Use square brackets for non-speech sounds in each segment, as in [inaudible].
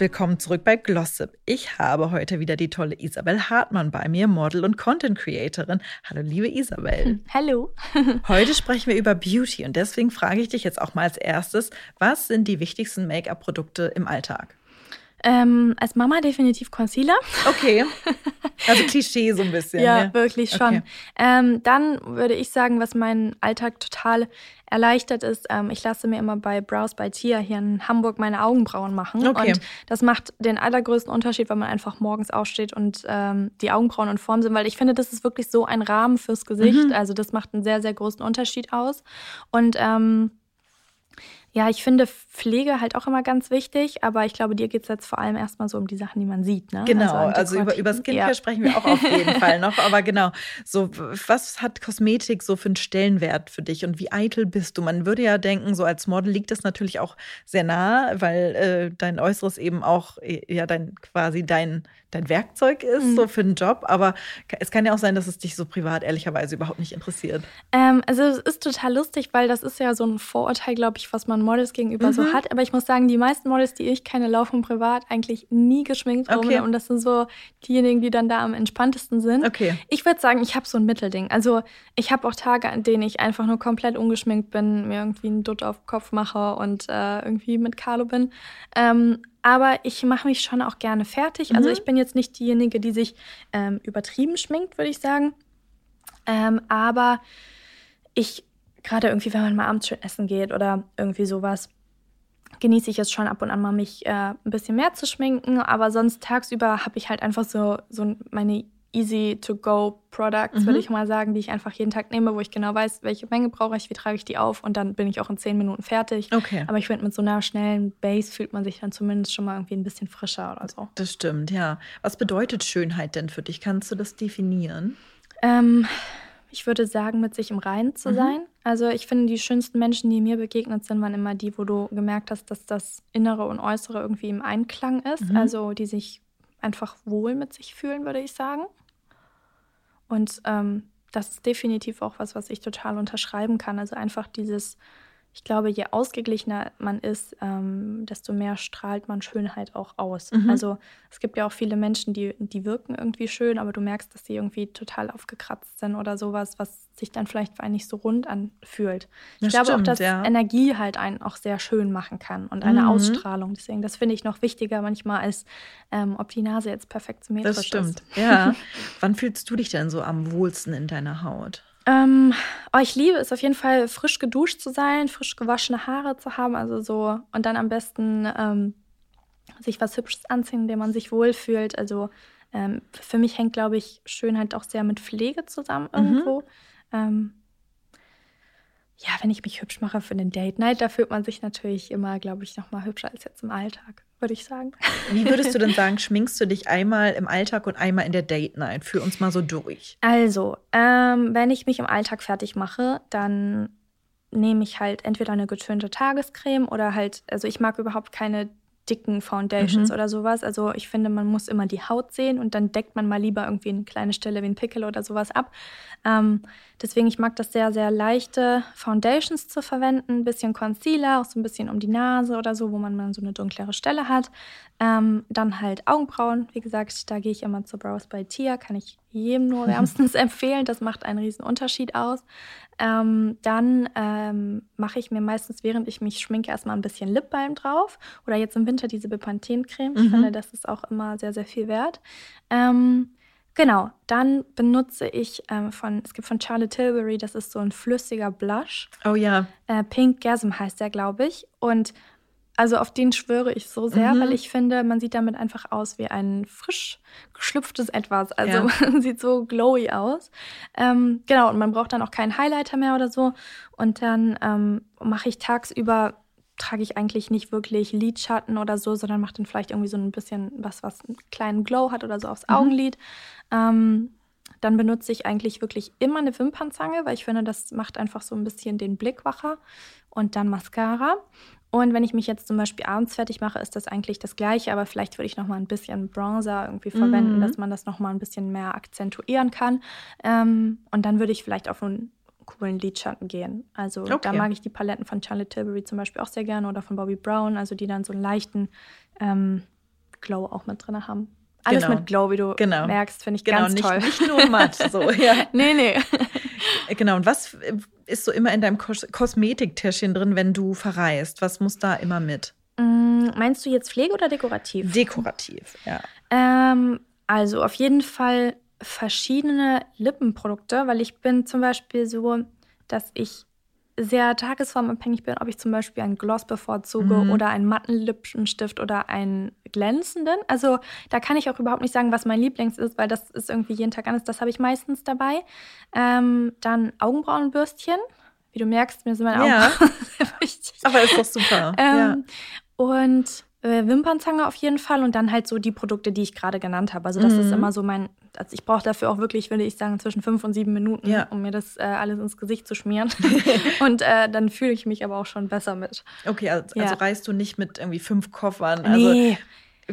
Willkommen zurück bei Glossip. Ich habe heute wieder die tolle Isabel Hartmann bei mir, Model und Content Creatorin. Hallo, liebe Isabel. [laughs] Hallo. [laughs] heute sprechen wir über Beauty und deswegen frage ich dich jetzt auch mal als erstes, was sind die wichtigsten Make-up-Produkte im Alltag? Ähm, als Mama definitiv Concealer. Okay. [laughs] Also Klischee so ein bisschen. ja, ja, wirklich schon. Okay. Ähm, dann würde ich sagen, was meinen Alltag total erleichtert ist, ähm, ich lasse mir immer bei Brows by Tia hier in Hamburg meine Augenbrauen machen. Okay. Und das macht den allergrößten Unterschied, wenn man einfach morgens aufsteht und ähm, die Augenbrauen in Form sind, weil ich finde, das ist wirklich so ein Rahmen fürs Gesicht. Mhm. Also das macht einen sehr, sehr großen Unterschied aus. Und ähm, ja, ich finde Pflege halt auch immer ganz wichtig, aber ich glaube, dir geht es jetzt vor allem erstmal so um die Sachen, die man sieht. Ne? Genau, also, also über, über Skincare ja. sprechen wir auch auf jeden Fall noch. Aber genau, so was hat Kosmetik so für einen Stellenwert für dich und wie eitel bist du? Man würde ja denken, so als Model liegt das natürlich auch sehr nah, weil äh, dein Äußeres eben auch äh, ja dein quasi dein dein Werkzeug ist, mhm. so für den Job. Aber es kann ja auch sein, dass es dich so privat ehrlicherweise überhaupt nicht interessiert. Ähm, also es ist total lustig, weil das ist ja so ein Vorurteil, glaube ich, was man Models gegenüber mhm. so hat. Aber ich muss sagen, die meisten Models, die ich kenne, laufen privat eigentlich nie geschminkt rum. Okay. Und das sind so diejenigen, die dann da am entspanntesten sind. Okay. Ich würde sagen, ich habe so ein Mittelding. Also ich habe auch Tage, an denen ich einfach nur komplett ungeschminkt bin, mir irgendwie einen Dutt auf den Kopf mache und äh, irgendwie mit Carlo bin. Ähm, aber ich mache mich schon auch gerne fertig. Also mhm. ich bin jetzt nicht diejenige, die sich ähm, übertrieben schminkt, würde ich sagen. Ähm, aber ich, gerade irgendwie, wenn man mal abends schön essen geht oder irgendwie sowas, genieße ich es schon ab und an mal, mich äh, ein bisschen mehr zu schminken. Aber sonst tagsüber habe ich halt einfach so, so meine easy-to-go-Products, mhm. würde ich mal sagen, die ich einfach jeden Tag nehme, wo ich genau weiß, welche Menge brauche ich, wie trage ich die auf und dann bin ich auch in zehn Minuten fertig. Okay. Aber ich finde, mit so einer schnellen Base fühlt man sich dann zumindest schon mal irgendwie ein bisschen frischer oder so. Das stimmt, ja. Was bedeutet Schönheit denn für dich? Kannst du das definieren? Ähm, ich würde sagen, mit sich im Reinen zu mhm. sein. Also ich finde, die schönsten Menschen, die mir begegnet sind, waren immer die, wo du gemerkt hast, dass das Innere und Äußere irgendwie im Einklang ist. Mhm. Also die sich einfach wohl mit sich fühlen, würde ich sagen. Und ähm, das ist definitiv auch was, was ich total unterschreiben kann. Also einfach dieses ich glaube, je ausgeglichener man ist, ähm, desto mehr strahlt man Schönheit auch aus. Mhm. Also es gibt ja auch viele Menschen, die, die wirken irgendwie schön, aber du merkst, dass sie irgendwie total aufgekratzt sind oder sowas, was sich dann vielleicht nicht so rund anfühlt. Ich das glaube stimmt, auch, dass ja. Energie halt einen auch sehr schön machen kann und eine mhm. Ausstrahlung. Deswegen, das finde ich noch wichtiger manchmal, als ähm, ob die Nase jetzt perfekt symmetrisch ist. Das stimmt, ist. ja. [laughs] Wann fühlst du dich denn so am wohlsten in deiner Haut? Ähm, oh, ich liebe es auf jeden Fall, frisch geduscht zu sein, frisch gewaschene Haare zu haben, also so und dann am besten ähm, sich was Hübsches anziehen, in dem man sich wohlfühlt. Also ähm, für mich hängt, glaube ich, Schönheit auch sehr mit Pflege zusammen mhm. irgendwo. Mhm. ja, wenn ich mich hübsch mache für den Date Night, da fühlt man sich natürlich immer, glaube ich, noch mal hübscher als jetzt im Alltag würde ich sagen. Wie würdest du denn sagen, [laughs] schminkst du dich einmal im Alltag und einmal in der Date Night? Führ uns mal so durch. Also, ähm, wenn ich mich im Alltag fertig mache, dann nehme ich halt entweder eine getönte Tagescreme oder halt, also ich mag überhaupt keine dicken Foundations mhm. oder sowas. Also ich finde, man muss immer die Haut sehen und dann deckt man mal lieber irgendwie eine kleine Stelle wie ein Pickel oder sowas ab. Ähm, deswegen, ich mag das sehr, sehr leichte Foundations zu verwenden. Ein bisschen Concealer, auch so ein bisschen um die Nase oder so, wo man mal so eine dunklere Stelle hat. Ähm, dann halt Augenbrauen. Wie gesagt, da gehe ich immer zur Brows by Tia. Kann ich jedem nur wärmstens [laughs] empfehlen. Das macht einen riesen Unterschied aus. Ähm, dann ähm, mache ich mir meistens, während ich mich schminke, erstmal ein bisschen Lipbalm drauf. Oder jetzt im Winter diese Bepanthen-Creme. Ich mhm. finde, das ist auch immer sehr, sehr viel wert. Ähm, genau, dann benutze ich ähm, von, es gibt von Charlotte Tilbury, das ist so ein flüssiger Blush. Oh ja. Äh, Pink Gasm heißt der, glaube ich. Und also auf den schwöre ich so sehr, mhm. weil ich finde, man sieht damit einfach aus wie ein frisch geschlüpftes Etwas. Also ja. man [laughs] sieht so glowy aus. Ähm, genau, und man braucht dann auch keinen Highlighter mehr oder so. Und dann ähm, mache ich tagsüber, trage ich eigentlich nicht wirklich Lidschatten oder so, sondern mache dann vielleicht irgendwie so ein bisschen was, was einen kleinen Glow hat oder so aufs mhm. Augenlid. Ähm, dann benutze ich eigentlich wirklich immer eine Wimpernzange, weil ich finde, das macht einfach so ein bisschen den Blick wacher. Und dann Mascara. Und wenn ich mich jetzt zum Beispiel abends fertig mache, ist das eigentlich das Gleiche, aber vielleicht würde ich noch mal ein bisschen Bronzer irgendwie verwenden, mhm. dass man das noch mal ein bisschen mehr akzentuieren kann. Ähm, und dann würde ich vielleicht auf einen coolen Lidschatten gehen. Also okay. da mag ich die Paletten von Charlotte Tilbury zum Beispiel auch sehr gerne oder von Bobby Brown, also die dann so einen leichten ähm, Glow auch mit drin haben. Alles genau. mit Glow, wie du genau. merkst, finde ich genau, ganz nicht, toll. Nicht nur matt, so, [laughs] ja. nee, nee. Genau, und was ist so immer in deinem Kos Kosmetiktäschchen drin, wenn du verreist? Was muss da immer mit? Mm, meinst du jetzt Pflege oder dekorativ? Dekorativ, ja. Ähm, also auf jeden Fall verschiedene Lippenprodukte, weil ich bin zum Beispiel so, dass ich sehr tagesformabhängig bin, ob ich zum Beispiel einen Gloss bevorzuge mhm. oder einen matten Lippenstift oder einen glänzenden. Also da kann ich auch überhaupt nicht sagen, was mein Lieblings ist, weil das ist irgendwie jeden Tag anders. Das habe ich meistens dabei. Ähm, dann Augenbrauenbürstchen. Wie du merkst, mir sind meine ja. Augenbrauen [laughs] sehr wichtig. Aber ist doch super. Ähm, ja. Und äh, Wimpernzange auf jeden Fall und dann halt so die Produkte, die ich gerade genannt habe. Also das mhm. ist immer so mein, also ich brauche dafür auch wirklich, würde ich sagen, zwischen fünf und sieben Minuten, ja. um mir das äh, alles ins Gesicht zu schmieren. [laughs] und äh, dann fühle ich mich aber auch schon besser mit. Okay, also, ja. also reist du nicht mit irgendwie fünf Koffern. Also nee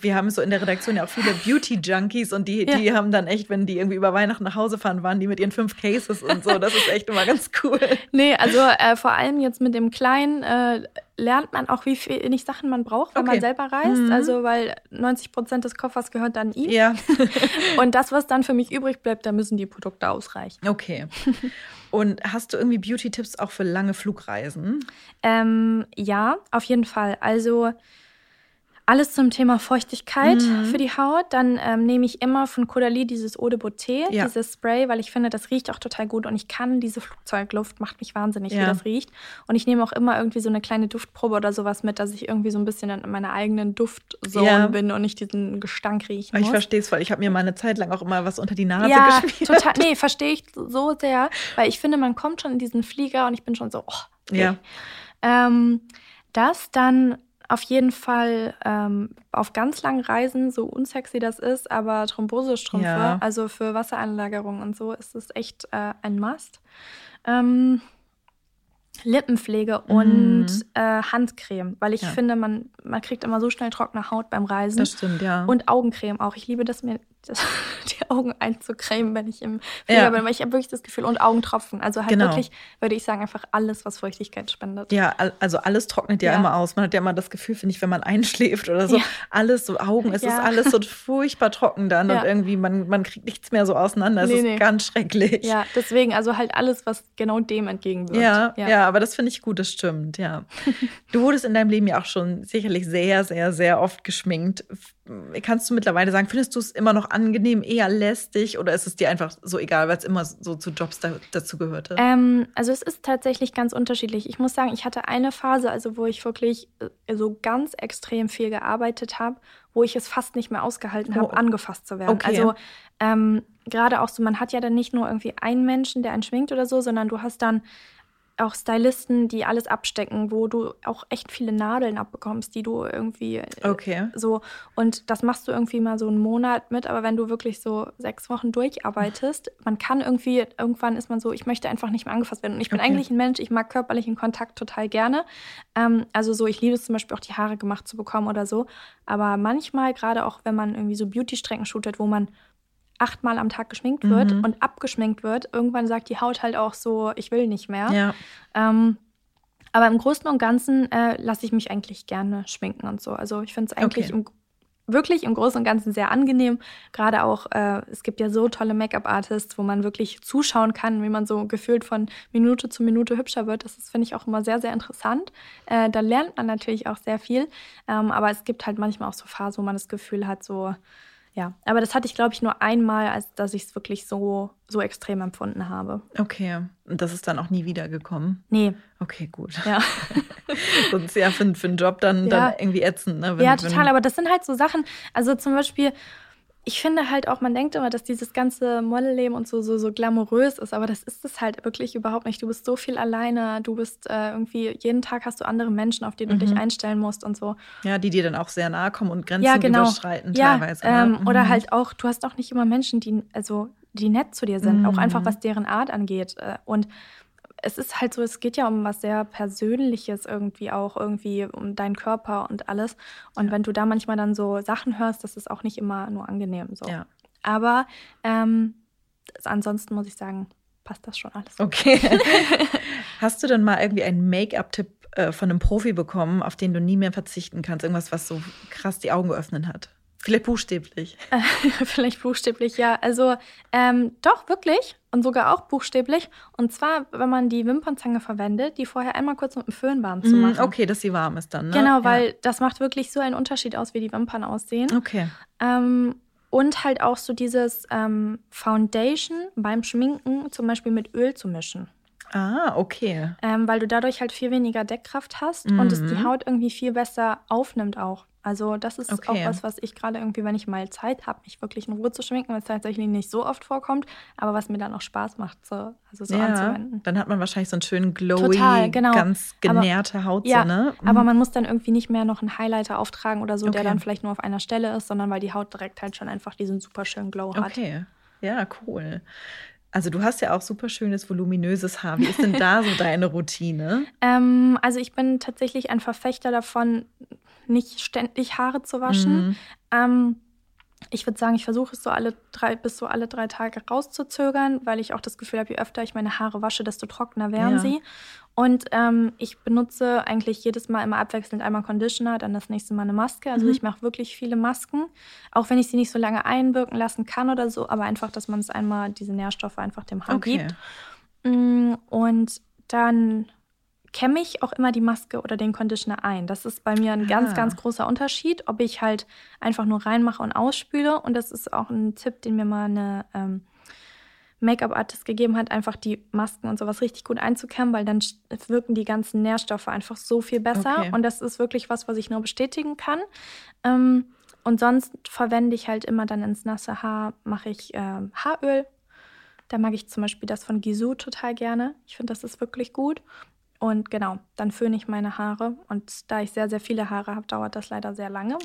wir haben so in der Redaktion ja auch viele Beauty-Junkies und die, die haben dann echt, wenn die irgendwie über Weihnachten nach Hause fahren, waren die mit ihren fünf Cases und so. Das ist echt immer ganz cool. Nee, also äh, vor allem jetzt mit dem Kleinen äh, lernt man auch, wie wenig Sachen man braucht, wenn okay. man selber reist. Mhm. Also, weil 90 Prozent des Koffers gehört dann ihm. Ja. [laughs] und das, was dann für mich übrig bleibt, da müssen die Produkte ausreichen. Okay. Und hast du irgendwie Beauty-Tipps auch für lange Flugreisen? Ähm, ja, auf jeden Fall. Also alles zum Thema Feuchtigkeit mhm. für die Haut. Dann ähm, nehme ich immer von Caudalie dieses Eau de Beauté, ja. dieses Spray, weil ich finde, das riecht auch total gut und ich kann diese Flugzeugluft, macht mich wahnsinnig, ja. wie das riecht. Und ich nehme auch immer irgendwie so eine kleine Duftprobe oder sowas mit, dass ich irgendwie so ein bisschen in meiner eigenen Duftzone ja. bin und nicht diesen Gestank riechen muss. Ich verstehe es, weil ich habe mir mal eine Zeit lang auch immer was unter die Nase ja, geschmiert. total. Nee, verstehe ich so sehr, weil ich finde, man kommt schon in diesen Flieger und ich bin schon so, oh, okay. Ja. Ähm, das dann auf jeden Fall ähm, auf ganz langen Reisen, so unsexy das ist, aber Thrombosestrümpfe, ja. also für Wasseranlagerung und so, ist es echt äh, ein Must. Ähm, Lippenpflege mhm. und äh, Handcreme, weil ich ja. finde, man, man kriegt immer so schnell trockene Haut beim Reisen. Das stimmt, ja. Und Augencreme auch. Ich liebe das, mir das, [laughs] die Augen einzucremen, wenn ich im Flieger ja. bin, weil ich habe wirklich das Gefühl, und Augentropfen. Also halt genau. wirklich, würde ich sagen, einfach alles, was Feuchtigkeit spendet. Ja, also alles trocknet ja, ja. immer aus. Man hat ja immer das Gefühl, finde ich, wenn man [laughs] einschläft oder so, alles so Augen, es ist alles so [laughs] furchtbar trocken dann und irgendwie, man, man kriegt nichts mehr so auseinander. Es nee, ist nee. ganz schrecklich. Ja, deswegen, also halt alles, was genau dem entgegenwirkt. Ja, ja, aber das finde ich gut, das stimmt, ja. du wurdest in deinem Leben ja auch schon sicherlich sehr, sehr, sehr oft geschminkt. Kannst du mittlerweile sagen, findest du es immer noch angenehm, eher lästig oder ist es dir einfach so egal, weil es immer so zu Jobs da, dazu gehörte? Ähm, also es ist tatsächlich ganz unterschiedlich. Ich muss sagen, ich hatte eine Phase, also wo ich wirklich äh, so ganz extrem viel gearbeitet habe, wo ich es fast nicht mehr ausgehalten habe, oh. angefasst zu werden. Okay. Also ähm, gerade auch so, man hat ja dann nicht nur irgendwie einen Menschen, der einen schminkt oder so, sondern du hast dann auch Stylisten, die alles abstecken, wo du auch echt viele Nadeln abbekommst, die du irgendwie äh, okay. so. Und das machst du irgendwie mal so einen Monat mit, aber wenn du wirklich so sechs Wochen durcharbeitest, man kann irgendwie irgendwann ist man so, ich möchte einfach nicht mehr angefasst werden. Und ich bin okay. eigentlich ein Mensch, ich mag körperlichen Kontakt total gerne, ähm, also so ich liebe es zum Beispiel auch die Haare gemacht zu bekommen oder so, aber manchmal gerade auch wenn man irgendwie so Beauty-Strecken shootet, wo man achtmal am Tag geschminkt wird mhm. und abgeschminkt wird, irgendwann sagt die Haut halt auch so, ich will nicht mehr. Ja. Ähm, aber im Großen und Ganzen äh, lasse ich mich eigentlich gerne schminken und so. Also ich finde es eigentlich okay. im, wirklich im Großen und Ganzen sehr angenehm. Gerade auch, äh, es gibt ja so tolle Make-up-Artists, wo man wirklich zuschauen kann, wie man so gefühlt von Minute zu Minute hübscher wird. Das finde ich auch immer sehr, sehr interessant. Äh, da lernt man natürlich auch sehr viel. Ähm, aber es gibt halt manchmal auch so Phasen, wo man das Gefühl hat, so ja, aber das hatte ich, glaube ich, nur einmal, als dass ich es wirklich so, so extrem empfunden habe. Okay. Und das ist dann auch nie wiedergekommen? Nee. Okay, gut. Ja. [laughs] Sonst ja für, für einen Job dann, ja. dann irgendwie ätzend, ne? Wenn, ja, total. aber das sind halt so Sachen, also zum Beispiel, ich finde halt auch, man denkt immer, dass dieses ganze Modelleben und so, so, so glamourös ist, aber das ist es halt wirklich überhaupt nicht. Du bist so viel alleine, du bist äh, irgendwie, jeden Tag hast du andere Menschen, auf die du mhm. dich einstellen musst und so. Ja, die dir dann auch sehr nahe kommen und Grenzen ja, genau. überschreiten ja, teilweise. Ne? Ähm, mhm. Oder halt auch, du hast auch nicht immer Menschen, die, also, die nett zu dir sind, mhm. auch einfach was deren Art angeht. Äh, und es ist halt so, es geht ja um was sehr Persönliches irgendwie auch, irgendwie um deinen Körper und alles. Und ja. wenn du da manchmal dann so Sachen hörst, das ist auch nicht immer nur angenehm so. Ja. Aber ähm, ansonsten muss ich sagen, passt das schon alles. Okay. [laughs] Hast du denn mal irgendwie einen Make-up-Tipp äh, von einem Profi bekommen, auf den du nie mehr verzichten kannst? Irgendwas, was so krass die Augen geöffnet hat? Vielleicht buchstäblich. [laughs] Vielleicht buchstäblich, ja. Also ähm, doch, wirklich. Und sogar auch buchstäblich. Und zwar, wenn man die Wimpernzange verwendet, die vorher einmal kurz mit dem Föhn warm zu mm, machen. Okay, dass sie warm ist dann. Ne? Genau, weil ja. das macht wirklich so einen Unterschied aus, wie die Wimpern aussehen. Okay. Ähm, und halt auch so dieses ähm, Foundation beim Schminken zum Beispiel mit Öl zu mischen. Ah, okay. Ähm, weil du dadurch halt viel weniger Deckkraft hast mhm. und es die mhm. Haut irgendwie viel besser aufnimmt auch. Also das ist okay. auch was, was ich gerade irgendwie, wenn ich mal Zeit habe, mich wirklich in Ruhe zu schminken, was tatsächlich nicht so oft vorkommt, aber was mir dann auch Spaß macht, so, also so ja, anzuwenden. Dann hat man wahrscheinlich so einen schönen glowy, Total, genau. ganz genährte aber, Haut. Ja, so, ne? mhm. aber man muss dann irgendwie nicht mehr noch einen Highlighter auftragen oder so, okay. der dann vielleicht nur auf einer Stelle ist, sondern weil die Haut direkt halt schon einfach diesen super schönen Glow hat. Okay, ja, cool. Also du hast ja auch super schönes, voluminöses Haar. Wie ist denn da so [laughs] deine Routine? ähm, also ich bin tatsächlich ein Verfechter davon, nicht ständig Haare zu waschen. Mhm. Ähm, ich würde sagen, ich versuche es so alle drei bis so alle drei Tage rauszuzögern, weil ich auch das Gefühl habe, je öfter ich meine Haare wasche, desto trockener werden ja. sie. Und ähm, ich benutze eigentlich jedes Mal immer abwechselnd einmal Conditioner, dann das nächste Mal eine Maske. Also mhm. ich mache wirklich viele Masken, auch wenn ich sie nicht so lange einwirken lassen kann oder so, aber einfach, dass man es einmal, diese Nährstoffe einfach dem Haar okay. gibt. Mm, und dann kämme ich auch immer die Maske oder den Conditioner ein. Das ist bei mir ein ah. ganz, ganz großer Unterschied, ob ich halt einfach nur reinmache und ausspüle. Und das ist auch ein Tipp, den mir mal eine ähm, Make-up-Artist gegeben hat, einfach die Masken und sowas richtig gut einzukämmen, weil dann wirken die ganzen Nährstoffe einfach so viel besser. Okay. Und das ist wirklich was, was ich nur bestätigen kann. Ähm, und sonst verwende ich halt immer dann ins nasse Haar, mache ich äh, Haaröl. Da mag ich zum Beispiel das von Gisou total gerne. Ich finde, das ist wirklich gut. Und genau, dann föhne ich meine Haare. Und da ich sehr, sehr viele Haare habe, dauert das leider sehr lange.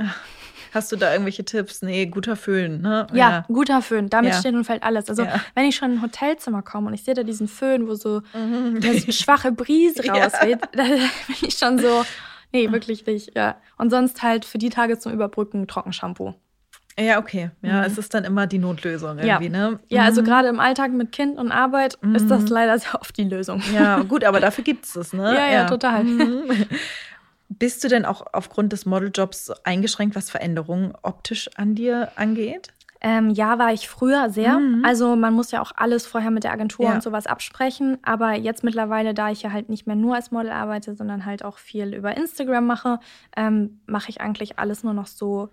Hast du da irgendwelche Tipps? Nee, guter Föhn, ne? Ja, ja. guter Föhn. Damit ja. steht und fällt alles. Also, ja. wenn ich schon in ein Hotelzimmer komme und ich sehe da diesen Föhn, wo so mhm. eine schwache Brise [laughs] rausweht, [laughs] da bin ich schon so, nee, wirklich nicht. Ja. Und sonst halt für die Tage zum Überbrücken Trockenshampoo. Ja, okay. Ja, mhm. es ist dann immer die Notlösung irgendwie, ja. ne? Ja, also mhm. gerade im Alltag mit Kind und Arbeit mhm. ist das mhm. leider sehr oft die Lösung. Ja, gut, aber dafür gibt es es, ne? Ja, ja, ja. total. Mhm. [laughs] Bist du denn auch aufgrund des Modeljobs eingeschränkt, was Veränderungen optisch an dir angeht? Ähm, ja, war ich früher sehr. Mhm. Also man muss ja auch alles vorher mit der Agentur ja. und sowas absprechen. Aber jetzt mittlerweile, da ich ja halt nicht mehr nur als Model arbeite, sondern halt auch viel über Instagram mache, ähm, mache ich eigentlich alles nur noch so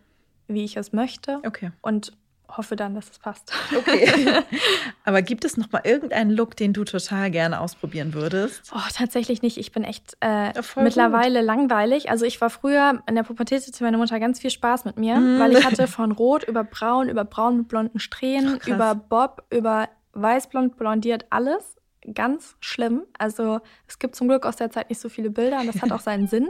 wie ich es möchte. Okay. Und hoffe dann, dass es passt. Okay. [laughs] Aber gibt es noch mal irgendeinen Look, den du total gerne ausprobieren würdest? Oh, tatsächlich nicht. Ich bin echt äh, mittlerweile gut. langweilig. Also ich war früher in der Pubertät hatte meine Mutter ganz viel Spaß mit mir, mm. weil ich hatte von Rot über Braun, über Braun mit blonden Strähnen, Ach, über Bob, über Weißblond blondiert alles ganz schlimm. Also es gibt zum Glück aus der Zeit nicht so viele Bilder und das hat auch seinen Sinn.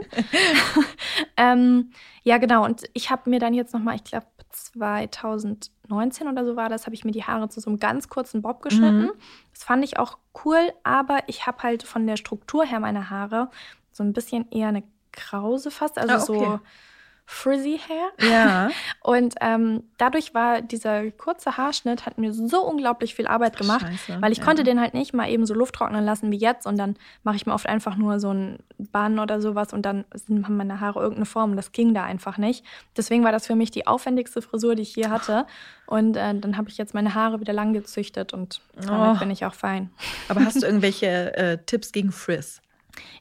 [laughs] ähm, ja, genau. Und ich habe mir dann jetzt nochmal, ich glaube 2019 oder so war das, habe ich mir die Haare zu so einem ganz kurzen Bob geschnitten. Mhm. Das fand ich auch cool, aber ich habe halt von der Struktur her meine Haare so ein bisschen eher eine Krause fast, also ah, okay. so frizzy Hair. Ja. [laughs] Und ähm, dadurch war dieser kurze Haarschnitt, hat mir so unglaublich viel Arbeit gemacht, Scheiße, weil ich ja. konnte den halt nicht mal eben so Luft trocknen lassen wie jetzt und dann mache ich mir oft einfach nur so einen Bann oder sowas und dann haben meine Haare irgendeine Form. Das ging da einfach nicht. Deswegen war das für mich die aufwendigste Frisur, die ich je hatte. Und äh, dann habe ich jetzt meine Haare wieder lang gezüchtet und damit oh. bin ich auch fein. Aber hast du irgendwelche äh, Tipps gegen Frizz?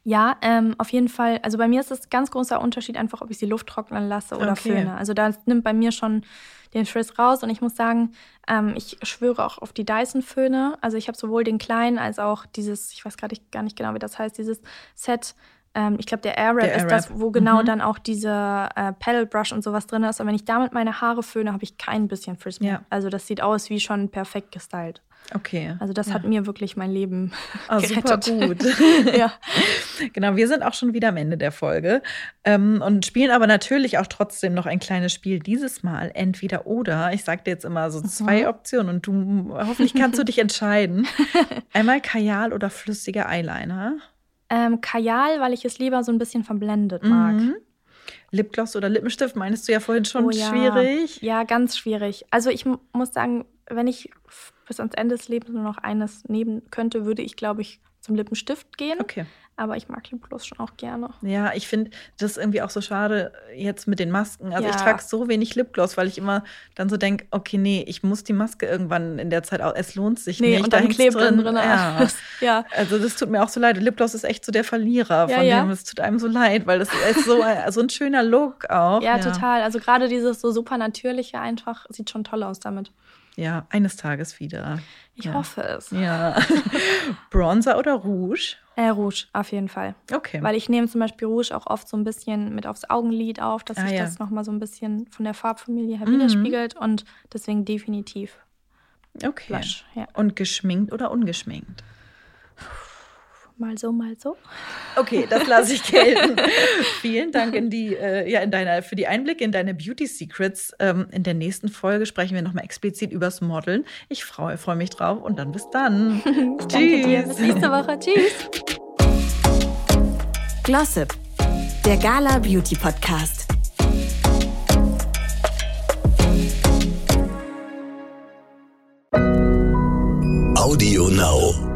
Ja, ähm, auf jeden Fall. Also bei mir ist es ganz großer Unterschied einfach, ob ich sie Luft trocknen lasse oder okay. föhne. Also da nimmt bei mir schon den Frizz raus und ich muss sagen, ähm, ich schwöre auch auf die Dyson-Föhne. Also ich habe sowohl den kleinen als auch dieses, ich weiß gerade gar nicht genau, wie das heißt, dieses Set. Ähm, ich glaube, der Airwrap ist das, wo genau mhm. dann auch diese äh, Pedal Brush und sowas drin ist. Und wenn ich damit meine Haare föhne, habe ich kein bisschen Frizz mehr. Ja. Also das sieht aus wie schon perfekt gestylt. Okay. Also das ja. hat mir wirklich mein Leben oh, gerettet. Super gut. [laughs] ja. Genau, wir sind auch schon wieder am Ende der Folge ähm, und spielen aber natürlich auch trotzdem noch ein kleines Spiel. Dieses Mal entweder oder. Ich sag dir jetzt immer so zwei mhm. Optionen und du hoffentlich kannst du dich entscheiden. [laughs] Einmal Kajal oder flüssiger Eyeliner. Ähm, Kajal, weil ich es lieber so ein bisschen verblendet mag. Mhm. Lipgloss oder Lippenstift meinst du ja vorhin schon oh, ja. schwierig. Ja, ganz schwierig. Also ich muss sagen, wenn ich bis ans Ende des Lebens nur noch eines nehmen könnte, würde ich, glaube ich, zum Lippenstift gehen. Okay. Aber ich mag Lipgloss schon auch gerne. Ja, ich finde das irgendwie auch so schade jetzt mit den Masken. Also ja. ich trage so wenig Lipgloss, weil ich immer dann so denke, okay, nee, ich muss die Maske irgendwann in der Zeit auch, es lohnt sich nee, nicht. Und dann klebt drin. drin ja. [laughs] ja. Also das tut mir auch so leid. Lipgloss ist echt so der Verlierer ja, von ja. dem. Es tut einem so leid, weil das ist so, so ein schöner Look auch. Ja, ja, total. Also gerade dieses so super natürliche einfach sieht schon toll aus damit. Ja, eines Tages wieder. Ich ja. hoffe es. Ja. [laughs] Bronzer oder Rouge? Äh, Rouge, auf jeden Fall. Okay. Weil ich nehme zum Beispiel Rouge auch oft so ein bisschen mit aufs Augenlid auf, dass ah, sich ja. das nochmal so ein bisschen von der Farbfamilie her mhm. widerspiegelt und deswegen definitiv. Okay. Blush, ja. Und geschminkt oder ungeschminkt? Mal so, mal so. Okay, das lasse ich gelten. [laughs] Vielen Dank in die, äh, ja, in deiner, für die Einblicke in deine Beauty Secrets. Ähm, in der nächsten Folge sprechen wir nochmal explizit übers Modeln. Ich freue freu mich drauf und dann bis dann. ich [laughs] danke dir. Bis nächste Woche. Tschüss. Glossip, der Gala Beauty Podcast. Audio Now.